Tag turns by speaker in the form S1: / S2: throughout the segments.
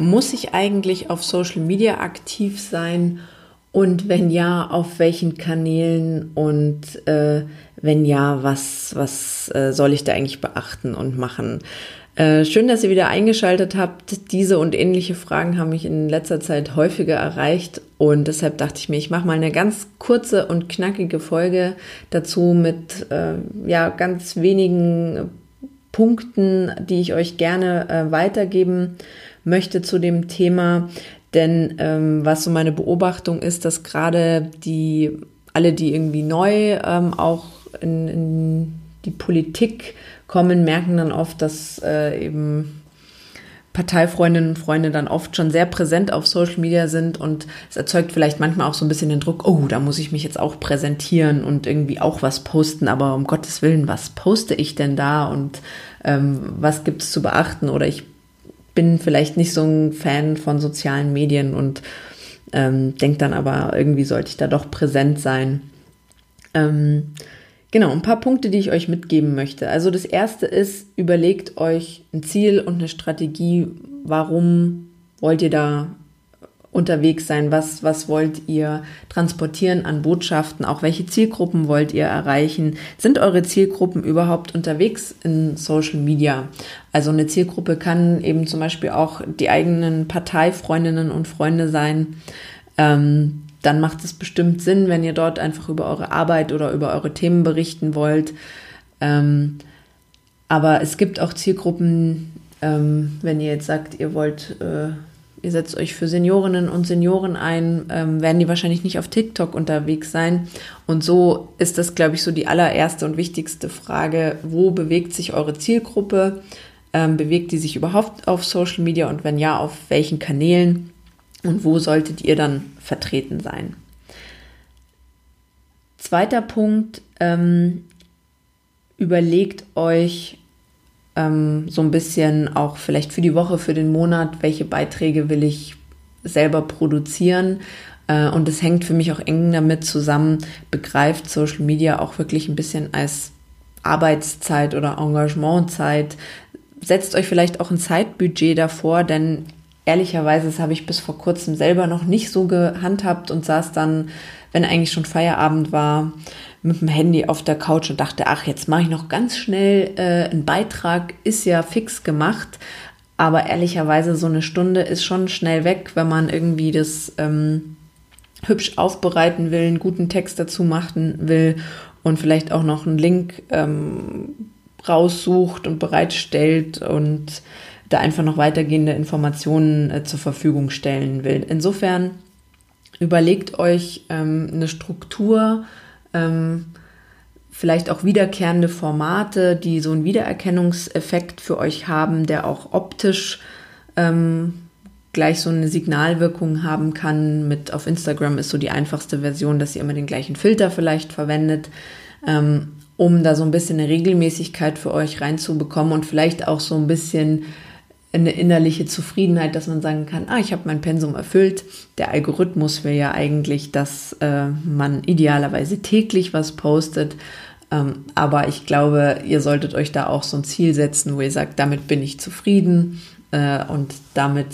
S1: Muss ich eigentlich auf Social Media aktiv sein? Und wenn ja, auf welchen Kanälen? Und äh, wenn ja, was, was äh, soll ich da eigentlich beachten und machen? Äh, schön, dass ihr wieder eingeschaltet habt. Diese und ähnliche Fragen haben mich in letzter Zeit häufiger erreicht und deshalb dachte ich mir, ich mache mal eine ganz kurze und knackige Folge dazu mit äh, ja ganz wenigen Punkten, die ich euch gerne äh, weitergeben zu dem Thema. Denn ähm, was so meine Beobachtung ist, dass gerade die, alle, die irgendwie neu ähm, auch in, in die Politik kommen, merken dann oft, dass äh, eben Parteifreundinnen und Freunde dann oft schon sehr präsent auf Social Media sind und es erzeugt vielleicht manchmal auch so ein bisschen den Druck, oh, da muss ich mich jetzt auch präsentieren und irgendwie auch was posten, aber um Gottes Willen, was poste ich denn da und ähm, was gibt es zu beachten? Oder ich bin vielleicht nicht so ein Fan von sozialen Medien und ähm, denke dann aber, irgendwie sollte ich da doch präsent sein. Ähm, genau, ein paar Punkte, die ich euch mitgeben möchte. Also das erste ist, überlegt euch ein Ziel und eine Strategie, warum wollt ihr da unterwegs sein? Was, was wollt ihr transportieren an Botschaften? Auch welche Zielgruppen wollt ihr erreichen? Sind eure Zielgruppen überhaupt unterwegs in Social Media? Also eine Zielgruppe kann eben zum Beispiel auch die eigenen Parteifreundinnen und Freunde sein. Ähm, dann macht es bestimmt Sinn, wenn ihr dort einfach über eure Arbeit oder über eure Themen berichten wollt. Ähm, aber es gibt auch Zielgruppen, ähm, wenn ihr jetzt sagt, ihr wollt äh, ihr setzt euch für Seniorinnen und Senioren ein, ähm, werden die wahrscheinlich nicht auf TikTok unterwegs sein. Und so ist das, glaube ich, so die allererste und wichtigste Frage, wo bewegt sich eure Zielgruppe? Ähm, bewegt die sich überhaupt auf Social Media und wenn ja, auf welchen Kanälen? Und wo solltet ihr dann vertreten sein? Zweiter Punkt, ähm, überlegt euch, ähm, so ein bisschen auch vielleicht für die Woche, für den Monat, welche Beiträge will ich selber produzieren. Äh, und es hängt für mich auch eng damit zusammen, begreift Social Media auch wirklich ein bisschen als Arbeitszeit oder Engagementzeit. Setzt euch vielleicht auch ein Zeitbudget davor, denn ehrlicherweise, das habe ich bis vor kurzem selber noch nicht so gehandhabt und saß dann, wenn eigentlich schon Feierabend war, mit dem Handy auf der Couch und dachte, ach, jetzt mache ich noch ganz schnell äh, einen Beitrag, ist ja fix gemacht. Aber ehrlicherweise, so eine Stunde ist schon schnell weg, wenn man irgendwie das ähm, hübsch aufbereiten will, einen guten Text dazu machen will und vielleicht auch noch einen Link ähm, raussucht und bereitstellt und da einfach noch weitergehende Informationen äh, zur Verfügung stellen will. Insofern überlegt euch ähm, eine Struktur, ähm, vielleicht auch wiederkehrende Formate, die so einen Wiedererkennungseffekt für euch haben, der auch optisch ähm, gleich so eine Signalwirkung haben kann. Mit auf Instagram ist so die einfachste Version, dass ihr immer den gleichen Filter vielleicht verwendet, ähm, um da so ein bisschen eine Regelmäßigkeit für euch reinzubekommen und vielleicht auch so ein bisschen eine innerliche Zufriedenheit, dass man sagen kann, ah, ich habe mein Pensum erfüllt. Der Algorithmus will ja eigentlich, dass äh, man idealerweise täglich was postet. Ähm, aber ich glaube, ihr solltet euch da auch so ein Ziel setzen, wo ihr sagt, damit bin ich zufrieden äh, und damit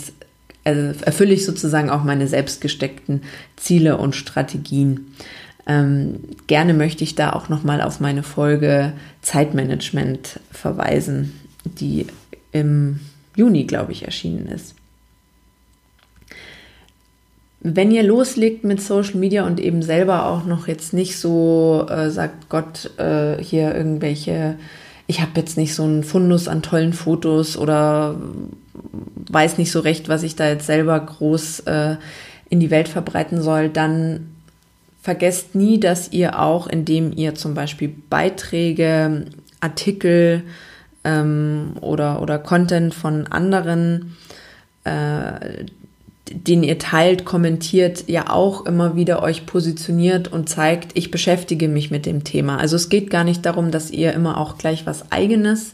S1: äh, erfülle ich sozusagen auch meine selbst gesteckten Ziele und Strategien. Ähm, gerne möchte ich da auch nochmal auf meine Folge Zeitmanagement verweisen, die im Juni, glaube ich, erschienen ist. Wenn ihr loslegt mit Social Media und eben selber auch noch jetzt nicht so äh, sagt, Gott, äh, hier irgendwelche, ich habe jetzt nicht so einen Fundus an tollen Fotos oder weiß nicht so recht, was ich da jetzt selber groß äh, in die Welt verbreiten soll, dann vergesst nie, dass ihr auch, indem ihr zum Beispiel Beiträge, Artikel, ähm, oder, oder Content von anderen, äh, den ihr teilt, kommentiert, ja auch immer wieder euch positioniert und zeigt, ich beschäftige mich mit dem Thema. Also es geht gar nicht darum, dass ihr immer auch gleich was eigenes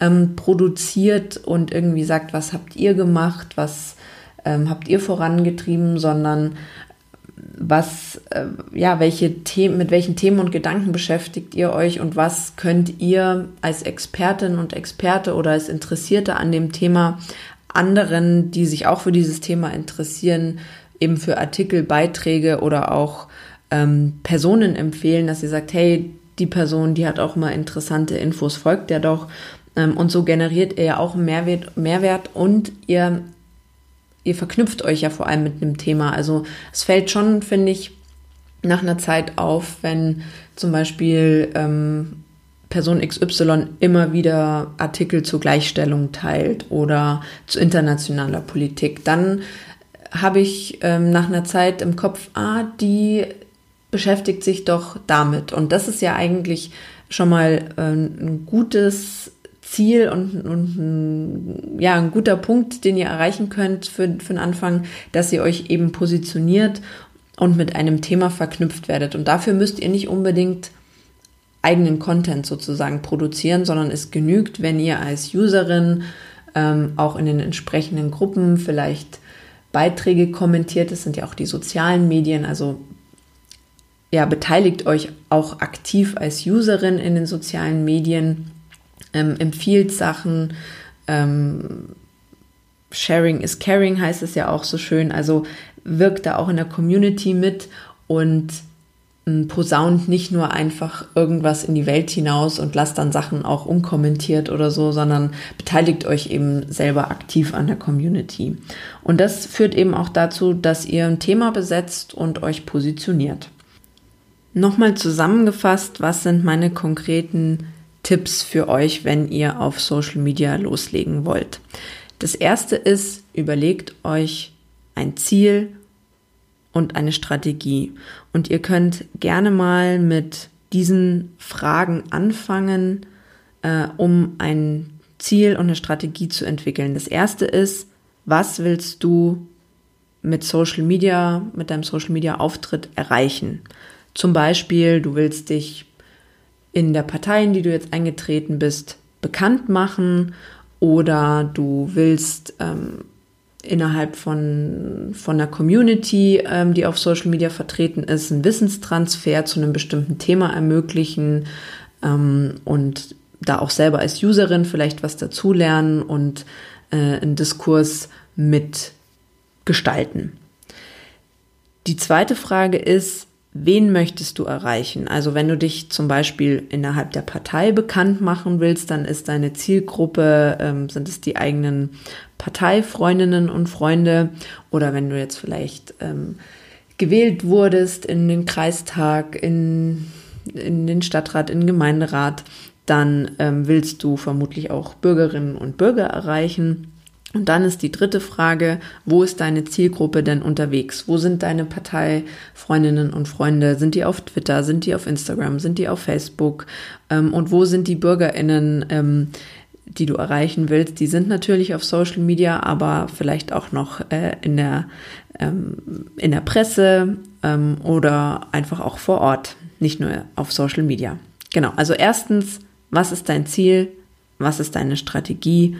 S1: ähm, produziert und irgendwie sagt, was habt ihr gemacht, was ähm, habt ihr vorangetrieben, sondern was, äh, ja, welche Themen, mit welchen Themen und Gedanken beschäftigt ihr euch und was könnt ihr als Expertin und Experte oder als Interessierte an dem Thema anderen, die sich auch für dieses Thema interessieren, eben für Artikel, Beiträge oder auch ähm, Personen empfehlen, dass ihr sagt, hey, die Person, die hat auch mal interessante Infos, folgt der doch. Ähm, und so generiert ihr ja auch Mehrwert, Mehrwert und ihr ihr verknüpft euch ja vor allem mit einem Thema. Also es fällt schon, finde ich, nach einer Zeit auf, wenn zum Beispiel ähm, Person XY immer wieder Artikel zur Gleichstellung teilt oder zu internationaler Politik, dann habe ich ähm, nach einer Zeit im Kopf, ah, die beschäftigt sich doch damit. Und das ist ja eigentlich schon mal äh, ein gutes Ziel und, und ja, ein guter Punkt, den ihr erreichen könnt für, für den Anfang, dass ihr euch eben positioniert und mit einem Thema verknüpft werdet. Und dafür müsst ihr nicht unbedingt eigenen Content sozusagen produzieren, sondern es genügt, wenn ihr als Userin ähm, auch in den entsprechenden Gruppen vielleicht Beiträge kommentiert. Das sind ja auch die sozialen Medien, also ja, beteiligt euch auch aktiv als Userin in den sozialen Medien ähm, empfiehlt Sachen. Ähm, Sharing is caring heißt es ja auch so schön. Also wirkt da auch in der Community mit und ähm, posaunt nicht nur einfach irgendwas in die Welt hinaus und lasst dann Sachen auch unkommentiert oder so, sondern beteiligt euch eben selber aktiv an der Community. Und das führt eben auch dazu, dass ihr ein Thema besetzt und euch positioniert. Nochmal zusammengefasst, was sind meine konkreten Tipps für euch, wenn ihr auf Social Media loslegen wollt. Das erste ist, überlegt euch ein Ziel und eine Strategie. Und ihr könnt gerne mal mit diesen Fragen anfangen, äh, um ein Ziel und eine Strategie zu entwickeln. Das erste ist, was willst du mit Social Media, mit deinem Social Media Auftritt erreichen? Zum Beispiel, du willst dich in der Partei, in die du jetzt eingetreten bist, bekannt machen oder du willst ähm, innerhalb von, von einer Community, ähm, die auf Social Media vertreten ist, einen Wissenstransfer zu einem bestimmten Thema ermöglichen ähm, und da auch selber als Userin vielleicht was dazulernen und äh, einen Diskurs mit gestalten. Die zweite Frage ist, wen möchtest du erreichen? Also wenn du dich zum Beispiel innerhalb der Partei bekannt machen willst, dann ist deine Zielgruppe, ähm, sind es die eigenen Parteifreundinnen und Freunde oder wenn du jetzt vielleicht ähm, gewählt wurdest in den Kreistag, in, in den Stadtrat, in den Gemeinderat, dann ähm, willst du vermutlich auch Bürgerinnen und Bürger erreichen. Und dann ist die dritte Frage, wo ist deine Zielgruppe denn unterwegs? Wo sind deine Parteifreundinnen und Freunde? Sind die auf Twitter? Sind die auf Instagram? Sind die auf Facebook? Ähm, und wo sind die Bürgerinnen, ähm, die du erreichen willst? Die sind natürlich auf Social Media, aber vielleicht auch noch äh, in, der, ähm, in der Presse oder einfach auch vor Ort, nicht nur auf Social Media. Genau, also erstens, was ist dein Ziel? Was ist deine Strategie?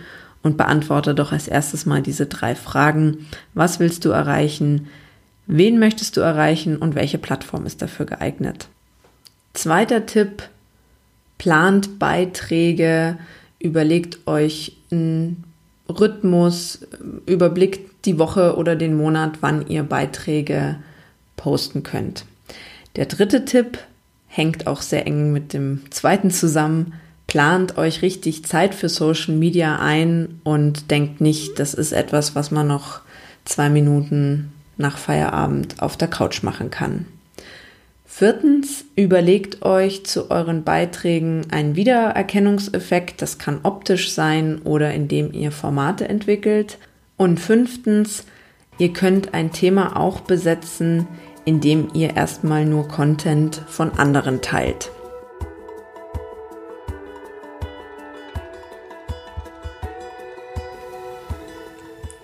S1: Und beantworte doch als erstes mal diese drei Fragen. Was willst du erreichen? Wen möchtest du erreichen und welche Plattform ist dafür geeignet? Zweiter Tipp, plant Beiträge, überlegt euch einen Rhythmus, überblickt die Woche oder den Monat, wann ihr Beiträge posten könnt. Der dritte Tipp hängt auch sehr eng mit dem zweiten zusammen plant euch richtig Zeit für Social Media ein und denkt nicht, das ist etwas, was man noch zwei Minuten nach Feierabend auf der Couch machen kann. Viertens, überlegt euch zu euren Beiträgen einen Wiedererkennungseffekt. Das kann optisch sein oder indem ihr Formate entwickelt. Und fünftens, ihr könnt ein Thema auch besetzen, indem ihr erstmal nur Content von anderen teilt.